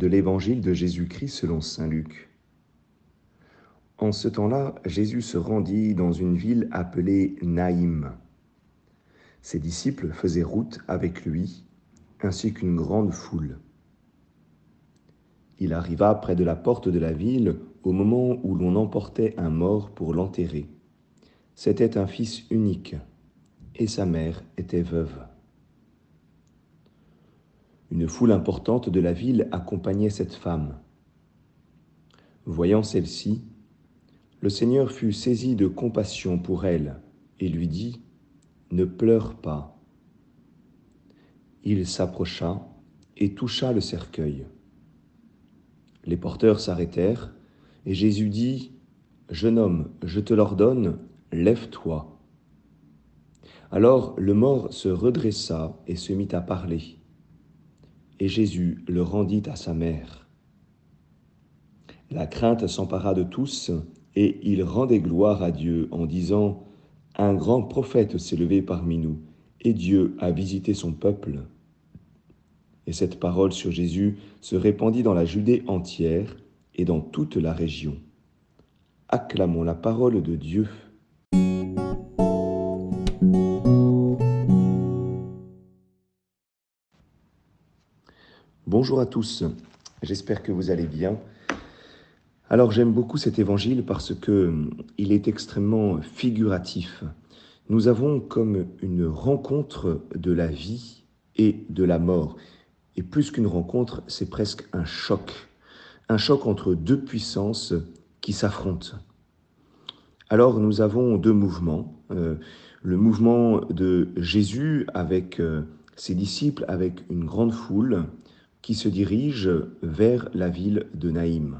de l'évangile de Jésus-Christ selon Saint Luc. En ce temps-là, Jésus se rendit dans une ville appelée Naïm. Ses disciples faisaient route avec lui, ainsi qu'une grande foule. Il arriva près de la porte de la ville au moment où l'on emportait un mort pour l'enterrer. C'était un fils unique, et sa mère était veuve. Une foule importante de la ville accompagnait cette femme. Voyant celle-ci, le Seigneur fut saisi de compassion pour elle et lui dit, Ne pleure pas. Il s'approcha et toucha le cercueil. Les porteurs s'arrêtèrent, et Jésus dit, Jeune homme, je te l'ordonne, lève-toi. Alors le mort se redressa et se mit à parler et Jésus le rendit à sa mère. La crainte s'empara de tous, et ils rendaient gloire à Dieu en disant, Un grand prophète s'est levé parmi nous, et Dieu a visité son peuple. Et cette parole sur Jésus se répandit dans la Judée entière et dans toute la région. Acclamons la parole de Dieu. Bonjour à tous, j'espère que vous allez bien. Alors j'aime beaucoup cet évangile parce que hum, il est extrêmement figuratif. Nous avons comme une rencontre de la vie et de la mort. Et plus qu'une rencontre, c'est presque un choc. Un choc entre deux puissances qui s'affrontent. Alors nous avons deux mouvements. Euh, le mouvement de Jésus avec euh, ses disciples, avec une grande foule, qui se dirige vers la ville de Naïm.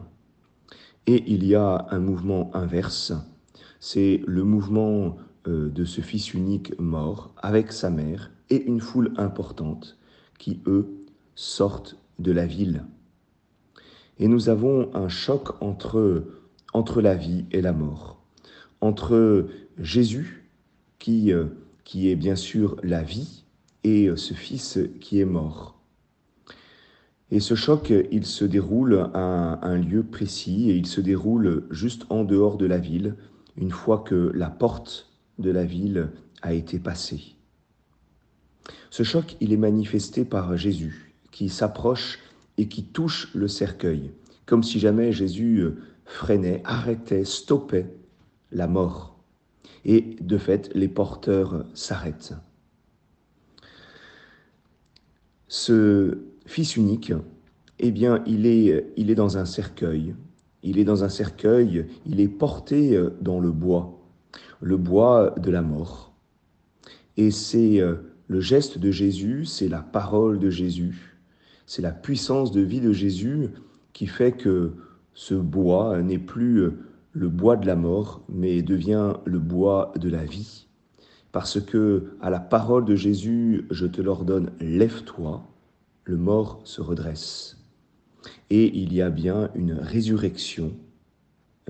Et il y a un mouvement inverse, c'est le mouvement euh, de ce fils unique mort avec sa mère et une foule importante qui, eux, sortent de la ville. Et nous avons un choc entre, entre la vie et la mort, entre Jésus, qui, euh, qui est bien sûr la vie, et ce fils qui est mort. Et ce choc, il se déroule à un lieu précis et il se déroule juste en dehors de la ville, une fois que la porte de la ville a été passée. Ce choc, il est manifesté par Jésus, qui s'approche et qui touche le cercueil, comme si jamais Jésus freinait, arrêtait, stoppait la mort. Et de fait, les porteurs s'arrêtent. Ce fils unique, eh bien, il est, il est dans un cercueil. Il est dans un cercueil, il est porté euh, dans le bois, le bois de la mort. Et c'est euh, le geste de Jésus, c'est la parole de Jésus, c'est la puissance de vie de Jésus qui fait que ce bois n'est plus euh, le bois de la mort, mais devient le bois de la vie. Parce que à la parole de Jésus, je te l'ordonne, lève-toi, le mort se redresse. Et il y a bien une résurrection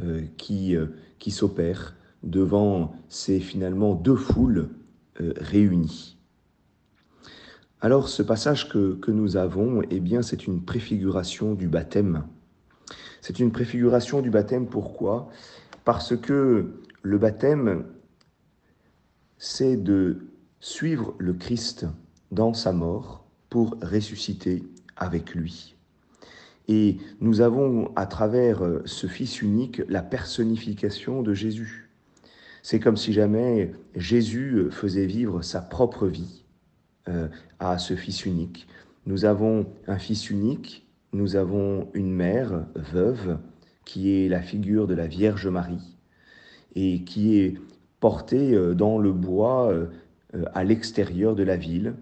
euh, qui, euh, qui s'opère devant ces finalement deux foules euh, réunies. Alors ce passage que, que nous avons, eh bien c'est une préfiguration du baptême. C'est une préfiguration du baptême, pourquoi? Parce que le baptême, c'est de suivre le Christ dans sa mort pour ressusciter avec lui. Et nous avons à travers euh, ce Fils unique la personnification de Jésus. C'est comme si jamais Jésus euh, faisait vivre sa propre vie euh, à ce Fils unique. Nous avons un Fils unique, nous avons une mère veuve qui est la figure de la Vierge Marie et qui est portée dans le bois à l'extérieur de la ville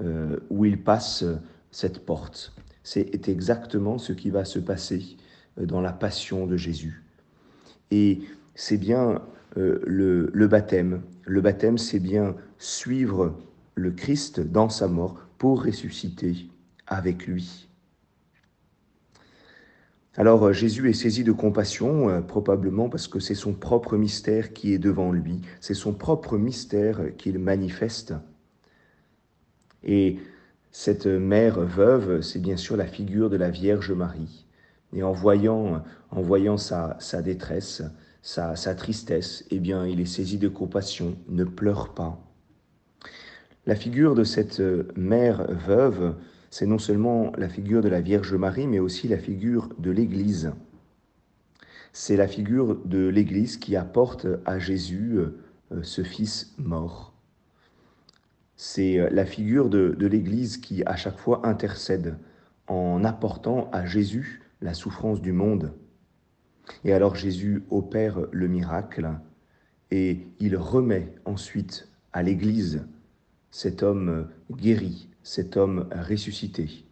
euh, où il passe cette porte. C'est exactement ce qui va se passer euh, dans la passion de Jésus. Et c'est bien euh, le baptême. Le baptême, c'est bien suivre le Christ dans sa mort pour ressusciter avec lui. Alors Jésus est saisi de compassion, probablement parce que c'est son propre mystère qui est devant lui, c'est son propre mystère qu'il manifeste. Et Cette mère veuve, c'est bien sûr la figure de la Vierge Marie. Et en voyant, en voyant sa, détresse, sa, sa tristesse, eh bien, il est saisi de compassion, ne pleure pas. La figure de cette mère veuve, c'est non seulement la figure de la Vierge Marie, mais aussi la figure de l'Église. C'est la figure de l'Église qui apporte à Jésus euh, ce Fils mort. C'est euh, la figure de, l'Église qui à chaque fois intercède en apportant à Jésus la souffrance du monde. Et alors Jésus opère le miracle et il remet ensuite à l'Église cet homme guéri, cet homme ressuscité.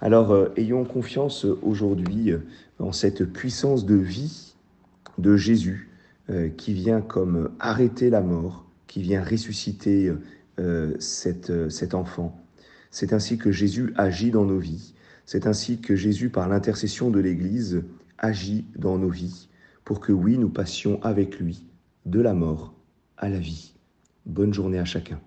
Alors euh, ayons confiance aujourd'hui en cette puissance de vie de Jésus euh, qui vient comme arrêter la mort, qui vient ressusciter euh, cette, cet enfant. C'est ainsi que Jésus agit dans nos vies. C'est ainsi que Jésus, par l'intercession de l'Église, agit dans nos vies pour que oui, nous passions avec lui de la mort à la vie. Bonne journée à chacun.